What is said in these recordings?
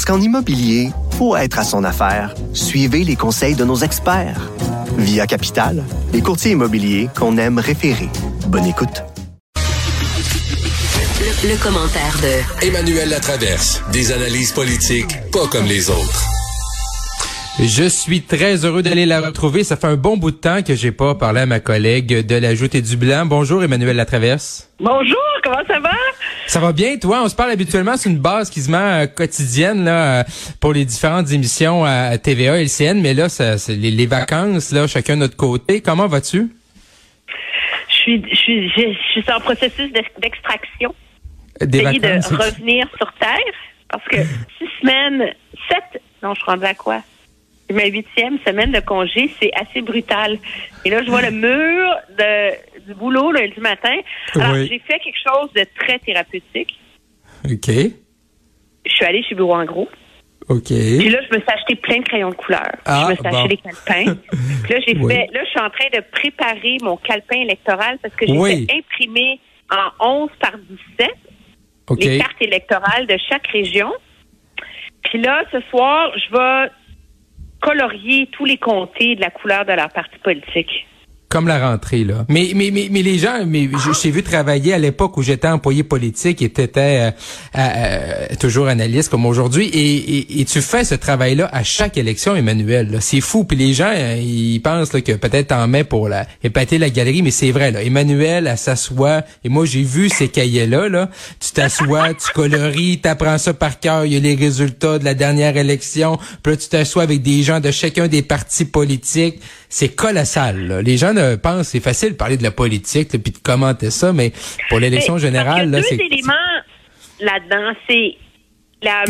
Parce qu'en immobilier, pour être à son affaire, suivez les conseils de nos experts. Via Capital, les courtiers immobiliers qu'on aime référer. Bonne écoute. Le, le commentaire de Emmanuel Latraverse. Des analyses politiques pas comme les autres. Je suis très heureux d'aller la retrouver. Ça fait un bon bout de temps que j'ai pas parlé à ma collègue de la Joute et du Blanc. Bonjour Emmanuel Latraverse. Bonjour, comment ça va? Ça va bien, toi? On se parle habituellement sur une base quasiment euh, quotidienne là, euh, pour les différentes émissions à TVA et LCN, mais là, ça, c'est les, les vacances, là, chacun de notre côté. Comment vas-tu? Je suis, je suis, je, je suis en processus d'ex- d'extraction. Des Essayer de vacances? revenir sur Terre parce que six semaines, sept, non, je suis rendue à quoi? C'est ma huitième semaine de congé, c'est assez brutal. Et là, je vois le mur de, du boulot du matin. Alors, Oui. j'ai fait quelque chose de très thérapeutique. OK. Je suis allée chez Bureau en gros. OK. Puis là, je me suis acheté plein de crayons de couleur. Ah, je me suis acheté bon. des calepins. Puis là, j'ai Oui. fait. Là, je suis en train de préparer mon calepin électoral parce que j'ai Oui. fait imprimer en 11 par 17 OK. les cartes électorales de chaque région. Puis là, ce soir, je vais colorier tous les comtés de la couleur de leur parti politique. Comme la rentrée, là. Mais, mais, mais, mais les gens, mais je, je vu travailler à l'époque où j'étais employé politique et t'étais euh, euh, toujours analyste comme aujourd'hui. Et, et, tu fais ce travail-là à chaque élection, Emmanuel. là. C'est fou. Puis les gens, euh, ils pensent là, que peut-être t'en mets pour la, épater la galerie, mais c'est vrai. Là. Emmanuel, elle s'assoit. Et moi, j'ai vu ces cahiers-là. Là. Tu t'assois, tu colories, t'apprends ça par cœur. Il y a les résultats de la dernière élection. Puis là, tu t'assois avec des gens de chacun des partis politiques. C'est colossal. là. Les gens ne pensent c'est facile de parler de la politique puis de commenter ça, mais pour l'élection générale, là, c'est deux éléments là-dedans. C'est la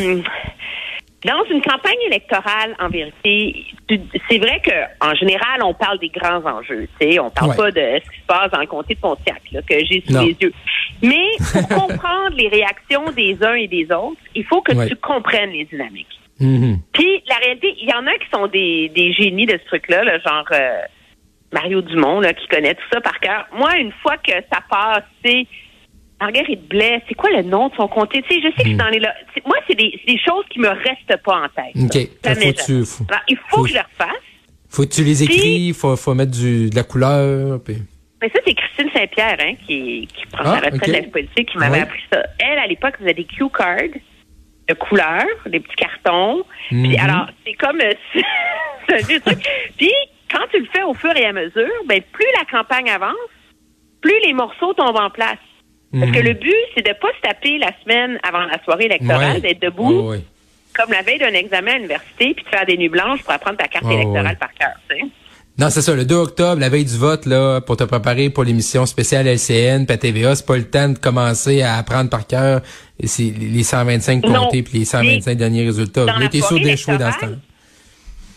dans une campagne électorale, en vérité, c'est vrai que en général, on parle des grands enjeux. Tu sais, on parle Ouais. pas de ce qui se passe dans le comté de Pontiac là, que j'ai sous Non. les yeux. Mais pour comprendre les réactions des uns et des autres, il faut que Ouais. tu comprennes les dynamiques. Mhm. Puis la réalité, il y en a qui sont des, des génies de ce truc-là, là, genre euh, Mario Dumont, là, qui connaît tout ça par cœur. Moi, une fois que ça passe, c'est Marguerite Blais, c'est quoi le nom de son comté? Tu sais, je sais que c'est dans les... là- c'est- Moi, c'est des, c'est des choses qui me restent pas en tête. OK. là. Là, Jamais, faut tu- faut- Alors, il faut, faut- que je le refasse. Faut que tu les écris, faut, faut mettre du, de la couleur. puis- Mais ça, c'est Christine Saint-Pierre hein, qui, qui prend Ah, sa retraite de la politique, qui m'avait Ouais. appris ça. Elle, à l'époque, faisait des cue cards de couleur, des petits cartons. Puis Mhm. alors, c'est comme... Puis, quand tu le fais au fur et à mesure, ben plus la campagne avance, plus les morceaux tombent en place. Parce Mhm. que le but, c'est de pas se taper la semaine avant la soirée électorale, Ouais. d'être debout Ouais, ouais. comme la veille d'un examen à l'université, puis de faire des nuits blanches pour apprendre ta carte électorale par cœur. tu sais. Non, c'est ça, le 2 octobre, la veille du vote, là, pour te préparer pour l'émission spéciale LCN, à TVA, c'est pas le temps de commencer à apprendre par cœur les 125 Non. comtés puis les 125 Mais derniers résultats. Là, t'es sûr d'échouer dans ce temps.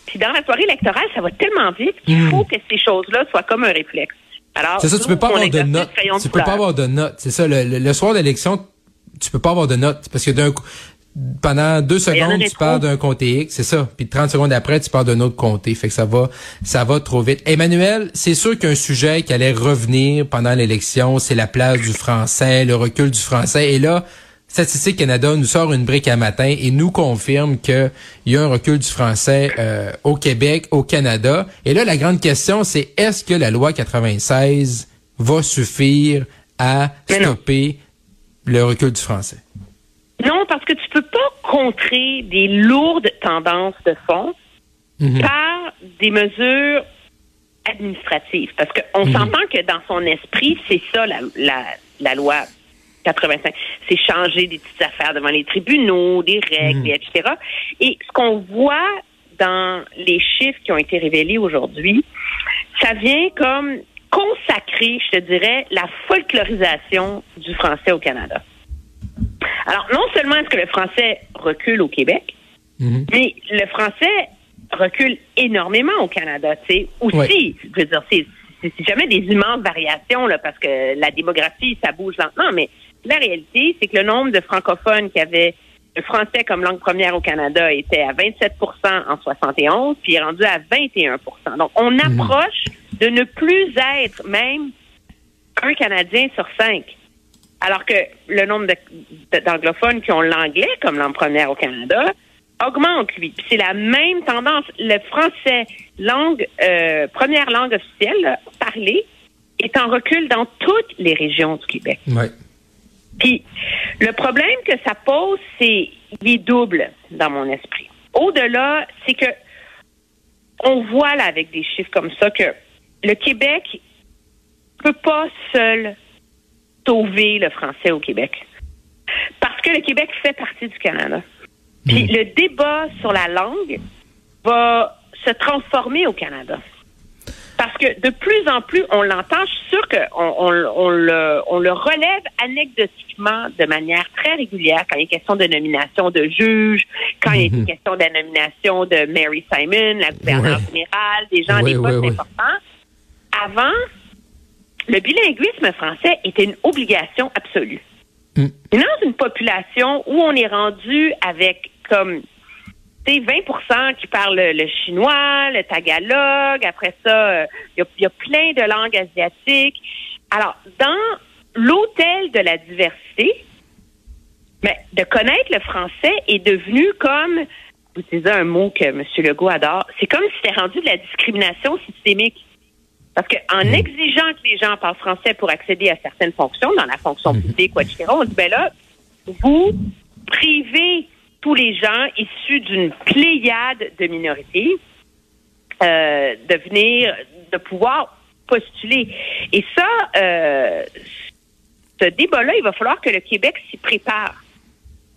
Puis dans la soirée électorale, ça va tellement vite qu'il Mm. faut que ces choses-là soient comme un réflexe. Alors, C'est ça, tu peux pas avoir de notes. Tu peux pas avoir de notes. C'est ça, le, le- le soir d'élection, tu peux pas avoir de notes. Parce que d'un coup, pendant deux secondes, tu parles trop. d'un comté X, c'est ça. Puis 30 secondes après, tu parles d'un autre comté. Fait que ça va, ça va trop vite. Emmanuel, c'est sûr qu'un sujet qui allait revenir pendant l'élection, c'est la place du français, le recul du français. Et là, Statistique Canada nous sort une brique à matin et nous confirme qu'il y a un recul du français euh, au Québec, au Canada. Et là, la grande question, c'est est-ce que la loi 96 va suffire à Mais non. stopper le recul du français? Non, parce que tu peux pas contrer des lourdes tendances de fond Mhm. par des mesures administratives. Parce qu'on Mhm. s'entend que dans son esprit, c'est ça la, la, la loi 85. C'est changer des petites affaires devant les tribunaux, des règles, Mhm. et etc. Et ce qu'on voit dans les chiffres qui ont été révélés aujourd'hui, ça vient comme consacrer, je te dirais, la folklorisation du français au Canada. Alors, non seulement est-ce que le français recule au Québec, Mhm. Mais le français recule énormément au Canada, tu sais. Aussi, je veux dire, c'est c'est c'est jamais des immenses variations, là, parce que la démographie, ça bouge lentement, mais la réalité, c'est que le nombre de francophones qui avaient le français comme langue première au Canada était à 27% en 71, puis est rendu à 21% Donc, on approche de ne plus être même un Canadien sur cinq. Alors que le nombre d'anglophones qui ont l'anglais comme langue première au Canada augmente, lui. Puis c'est la même tendance. Le français, langue euh, première langue officielle, là, parlée, est en recul dans toutes les régions du Québec. Ouais. Puis le problème que ça pose, c'est il est double dans mon esprit. Au-delà, c'est que on voit là avec des chiffres comme ça que le Québec peut pas seul sauver le français au Québec. Parce que le Québec fait partie du Canada. Puis le débat sur la langue va se transformer au Canada. Parce que de plus en plus, on l'entend, je suis sûre qu'on on, on le, on le relève anecdotiquement de manière très régulière quand il est question de nomination de juges, quand il est question de la nomination de Mary Simon, la gouverneure Ouais. générale, des gens Oui, des postes oui. importants. Avant, le bilinguisme français était une obligation absolue. Mm. Et dans une population où on est rendu avec comme tu sais, 20% qui parlent le, chinois, le tagalog, après ça, euh, il y, a, il y a plein de langues asiatiques. Alors, dans l'hôtel de la diversité, mais de connaître le français est devenu comme, vous utilisez un mot que M. Legault adore, c'est comme si c'était rendu de la discrimination systémique. Parce qu'en exigeant que les gens parlent français pour accéder à certaines fonctions, dans la fonction publique ou etc., on dit, ben là, vous privez tous les gens issus d'une pléiade de minorités euh, de venir, de pouvoir postuler. Et ça, euh, ce débat-là, il va falloir que le Québec s'y prépare.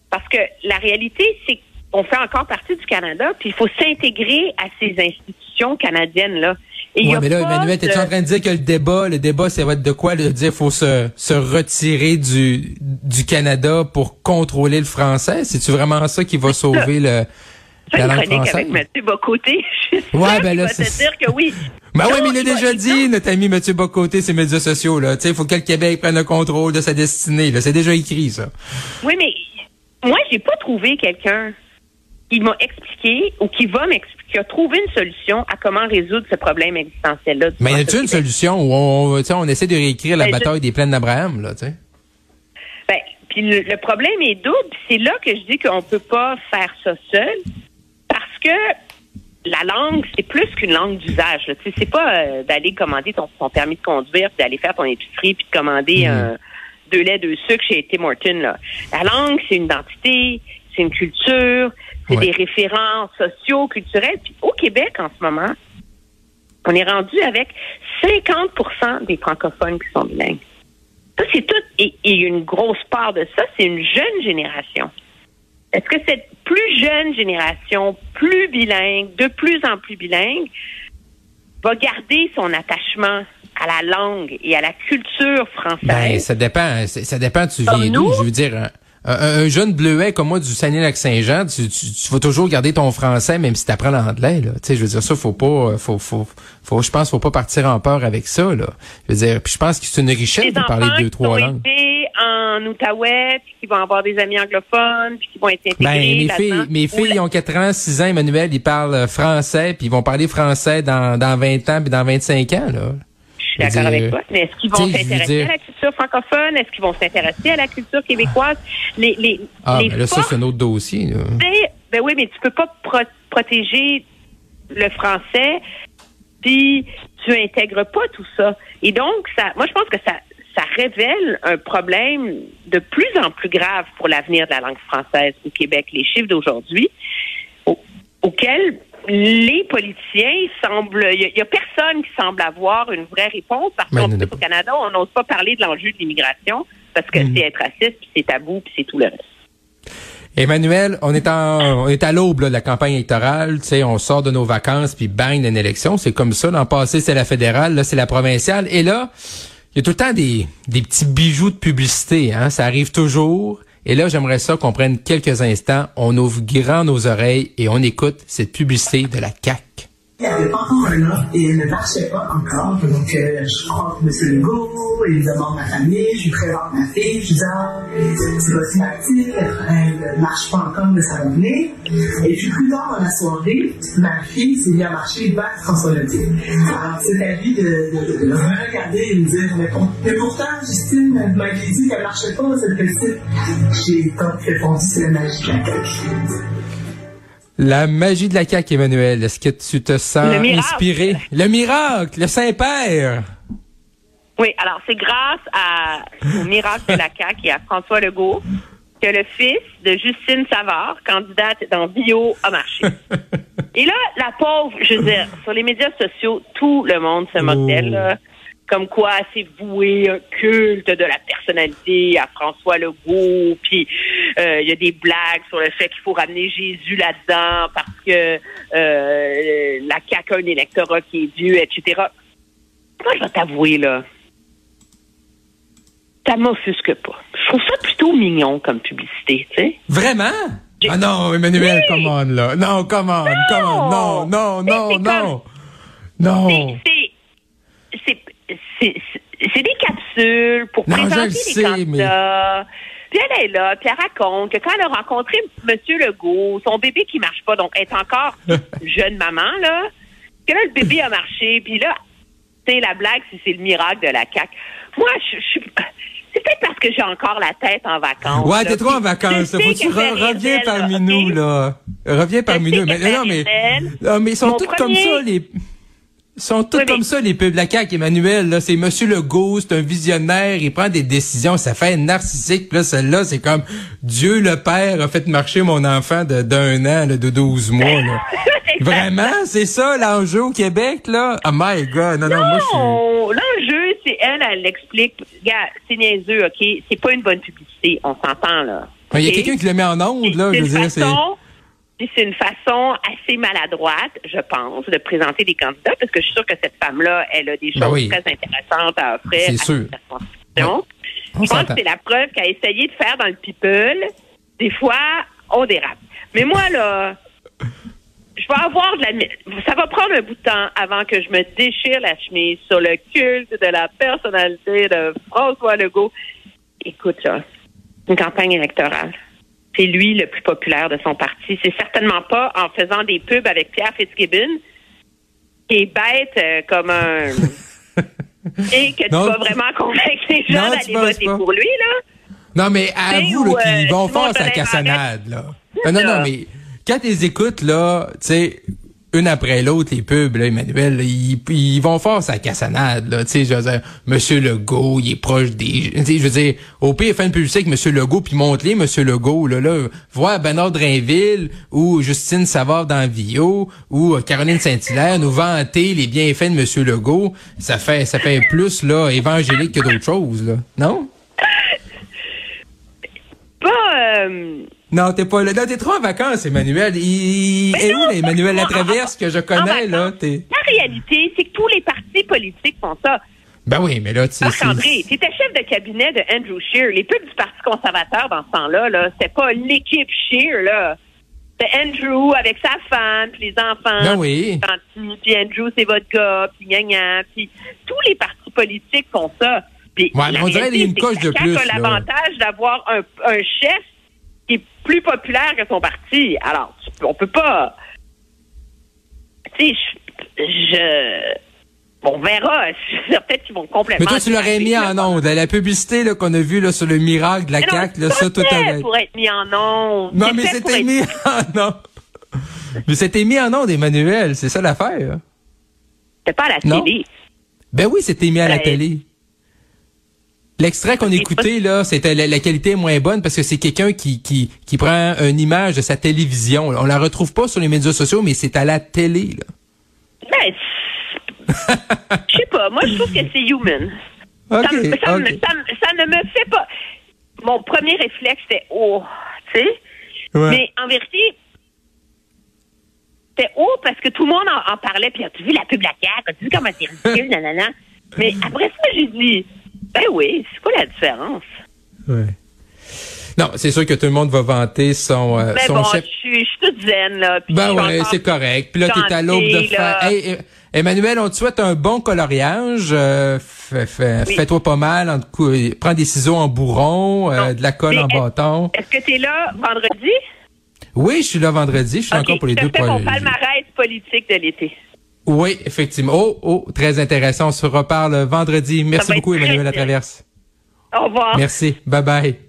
Parce que la réalité, c'est qu'on fait encore partie du Canada, puis il faut s'intégrer à ces institutions canadiennes-là. Et Ouais, a mais là, Emmanuel, t'es-tu de- en train de dire que le débat, le débat, ça va être de quoi? De dire faut se, se retirer du, du Canada pour contrôler le français? C'est-tu vraiment ça qui va sauver le, Fais la langue française? avec Mathieu Bocoté. Ouais, ben là, va te c'est- dire que oui. Ben oui, mais il l'a va- déjà dit, notre ami Mathieu Bocoté, ses médias sociaux, là. Tu sais, il faut que le Québec prenne le contrôle de sa destinée, là. C'est déjà écrit, ça. Oui, mais moi, j'ai pas trouvé quelqu'un qui m'a expliqué ou qui va m'expliquer, qui a trouvé une solution à comment résoudre ce problème existentiel-là. Mais y a-t-il une solution où on, on essaie de réécrire la Ben, je- bataille des plaines d'Abraham, là, tu sais? Ben, puis le, le problème est double. puis C'est là que je dis qu'on peut pas faire ça seul, parce que la langue, c'est plus qu'une langue d'usage. Tu sais, c'est pas euh, d'aller commander ton, ton permis de conduire, puis d'aller faire ton épicerie, puis de commander un deux laits, deux sucres chez Tim Hortons. Là. La langue, c'est une identité, c'est une culture, c'est Ouais. des références sociaux, culturels. Puis au Québec, en ce moment, on est rendu avec 50% des francophones qui sont bilingues. Ça, c'est tout. Et, et une grosse part de ça, c'est une jeune génération. Est-ce que cette plus jeune génération, plus bilingue, de plus en plus bilingue, va garder son attachement à la langue et à la culture française? Ben, ça dépend. Ça dépend, tu viens d'où? Je veux dire, un, un- un jeune bleuet comme moi du Saguenay-Lac-Saint-Jean, tu, tu, tu vas toujours garder ton français, même si tu apprends l'anglais, là. Tu sais, je veux dire, ça, faut pas, faut, faut, faut, je pense, faut pas partir en peur avec ça, là. Je veux dire, puis je pense que c'est une richesse de parler deux, trois langues. en Outaouais, puis qui vont avoir des amis anglophones, puis qui vont être intégrés Ben, mes filles, mes filles ont 4 ans, 6 ans, Emmanuel, ils parlent euh, français, puis ils vont parler français dans, dans 20 ans, puis dans 25 ans, là. Je suis d'accord avec dire, toi. Mais est-ce qu'ils vont s'intéresser à la culture francophone? Est-ce qu'ils vont s'intéresser à la culture québécoise? Les, les, Ah, les mais là, ça, c'est un autre dossier. Mais- ben oui, mais tu peux pas pro- protéger le français puis tu intègres pas tout ça. Et donc, ça, moi, je pense que ça, ça révèle un problème de plus en plus grave pour l'avenir de la langue française au Québec. Les chiffres d'aujourd'hui, au- auxquels les politiciens semblent, il y, a personne qui semble avoir une vraie réponse parce qu'on il y en a sait pas. qu'au Canada, on n'ose pas parler de l'enjeu de l'immigration parce que Mm. c'est être raciste, puis c'est tabou, puis c'est tout le reste. Emmanuel, on est en, on est à l'aube de la campagne électorale. Tu sais, on sort de nos vacances puis bang d'une élection. C'est comme ça. L'an passé, c'est la fédérale, là, c'est la provinciale. Et là, il y a tout le temps des, des petits bijoux de publicité. Hein? Ça arrive toujours. Et là, j'aimerais ça qu'on prenne quelques instants, on ouvre grand nos oreilles et on écoute cette publicité de la CAC. Il n'y avait pas encore un offre et elle ne marchait pas encore. Donc, euh, je rencontre M. Legault, il me demande ma famille, je lui présente ma fille, je lui dis, ah, c'est voici ma elle ne marche pas encore, mais ça va venir. Et puis, plus tard dans la soirée, ma fille s'est mise à marcher vers François Legault. Alors, c'est à lui de, de regarder et me dire, mais, pour- mais pourtant, Justine m'avait dit qu'elle ne marchait pas, cette petite. J'ai donc répondu, c'est la magie de la. La magie de la CAQ, Emmanuel, est-ce que tu te sens Le inspiré? Le miracle, le Saint-Père. Oui, alors c'est grâce à, au miracle de la CAQ et à François Legault que le fils de Justine Savard, candidate dans Bio, a marché. Et là, la pauvre, je veux dire, sur les médias sociaux, tout le monde se moque d'elle. Comme quoi, c'est voué un culte de la personnalité à François Legault. Puis, euh, il y a des blagues sur le fait qu'il faut ramener Jésus là-dedans parce que euh, la CAQ a un électorat qui est dû, etc. Moi, je vais t'avouer, là, ça m'offusque pas. Je trouve ça plutôt mignon comme publicité, tu sais. Vraiment? Ah non, Emmanuel, Oui. come on, là. Non, come on, come on. Non, non, non, non. Non. C'est- c'est- c'est des capsules pour Non, présenter le les candidats. Puis elle est là, puis elle raconte que quand elle a rencontré M. Legault, son bébé qui marche pas, donc elle est encore jeune maman, là, que là, le bébé a marché, puis là, tu sais, la blague, c'est c'est le miracle de la CAQ. Moi, je suis... C'est peut-être parce que j'ai encore la tête en vacances. Ouais, t'es trop en vacances. je là. Faut sais que tu que re- Valérie reviens parmi nous, là. Reviens parmi nous. Mais non, mais, non, mais ils sont tous comme ça, les, sont tous Oui, mais- comme ça, les pubs la CAQ, Emmanuel, là. C'est Monsieur Legault, c'est un visionnaire, il prend des décisions, ça fait narcissique. Puis là, celle-là, c'est comme, Dieu le Père a fait marcher mon enfant de, d'un an, là, de 12 mois, là. Vraiment? C'est ça, l'enjeu au Québec, là? Oh my God. Non, non, moi, je suis... L'enjeu, c'est elle, elle l'explique. Regarde, c'est niaiseux, OK? C'est pas une bonne publicité, on s'entend, là. Il y a quelqu'un qui le met en onde, là, C'est je veux dire, c'est... puis c'est une façon assez maladroite, je pense, de présenter des candidats, parce que je suis sûre que cette femme-là, elle a des choses Ben oui. très intéressantes à offrir C'est à sûr. cette Je pense que c'est la preuve a essayé de faire dans le people. Des fois, on dérape. Mais moi, là, je vais avoir de la... Ça va prendre un bout de temps avant que je me déchire la chemise sur le culte de la personnalité de François Legault. Écoute, là, une campagne électorale. C'est lui le plus populaire de son parti. C'est certainement pas en faisant des pubs avec Pierre Fitzgibbon, qui est bête euh, comme un... Et que tu vas tu- vraiment convaincre les gens tu d'aller voter pas. pour lui, là. Non, mais avoue là, ou, qu'ils euh, vont faire sa Jolin cassonade, là. C'est Non, non, non, mais quand ils écoutent, là, tu sais, une après l'autre, les pubs, là, Emmanuel, ils, ils vont faire sa cassonade, là. Tu sais, je veux dire, Monsieur Legault, il est proche des... Tu sais, je veux dire, au pire, publicité avec Monsieur Legault, puis montre-les, Monsieur Legault, là, là, voir Bernard Drainville, ou Justine Savard dans Vio, ou euh, Caroline Saint-Hilaire nous vanter les bienfaits de Monsieur Legault, ça fait, ça fait plus, là, évangélique que d'autres choses, là. Non? Pas... euh, Non, t'es pas là. Non, t'es trop en vacances, Emmanuel. Il non, où, là, Emmanuel Latraverse, que je connais, là? T'es... La réalité, c'est que tous les partis politiques font ça. Ben oui, mais là, tu sais. Marc-André, tu étais chef de cabinet de Andrew Scheer. Les pubs du Parti conservateur dans ce temps-là, là, c'était pas l'équipe Scheer, là. C'était Andrew avec sa femme, puis les enfants. Ben oui. puis Andrew, c'est votre gars, puis gna gna. Puis tous les partis politiques font ça. Puis Ouais, mais on dirait réalité, une c'est coche que de plus, a l'avantage d'avoir un, un chef plus populaire que son parti. Alors, tu on peut pas... Tu sais, je... je- On verra. Peut-être qu'ils vont complètement... Mais toi, tu l'aurais mis en onde. là, La publicité là, qu'on a vue là, sur le miracle de la Mais non, CAQ, là, c'est ça, tout pour être mis en onde. Non, mais c'était être- mis en onde. Mais c'était mis en onde, Emmanuel. C'est ça l'affaire. C'est pas à la Non. télé. Ben oui, c'était mis à la Ben, télé. L'extrait qu'on écoutait, là, c'était la, la qualité est moins bonne parce que c'est quelqu'un qui, qui, qui prend une image de sa télévision. On la retrouve pas sur les médias sociaux, mais c'est à la télé, là. Ben, je sais pas. Moi, je trouve que c'est human. Ça, me- ça, me- OK. ça me- ça ne me fait pas. Mon premier réflexe, c'était oh, tu sais. Ouais. Mais en vérité, c'était oh parce que tout le monde en, en parlait. Puis as-tu vu la pub de la CAQ? As-tu vu comment c'est ridicule? nanana? Mais après ça, j'ai dit, ben oui, c'est quoi la différence? Ouais. Non, c'est sûr que tout le monde va vanter son, euh, Mais son bon, chef. je suis, je suis toute zen, là. puis Ben ouais, c'est correct. Puis là, t'es à l'aube de faire. Hey, eh, Emmanuel, on te souhaite un bon coloriage. Euh, fais- fais- Oui. Fais-toi pas mal. En cou- prends des ciseaux en bourron, euh, de la colle Mais en est- bâton. Est-ce que tu es là vendredi? Oui, je suis là vendredi. Je suis encore pour les deux. te fais mon palmarès politique de l'été. Oui, effectivement. Oh, oh, très intéressant. On se reparle vendredi. Merci beaucoup, Emmanuel. Latraverse. Au revoir. Merci. Bye bye.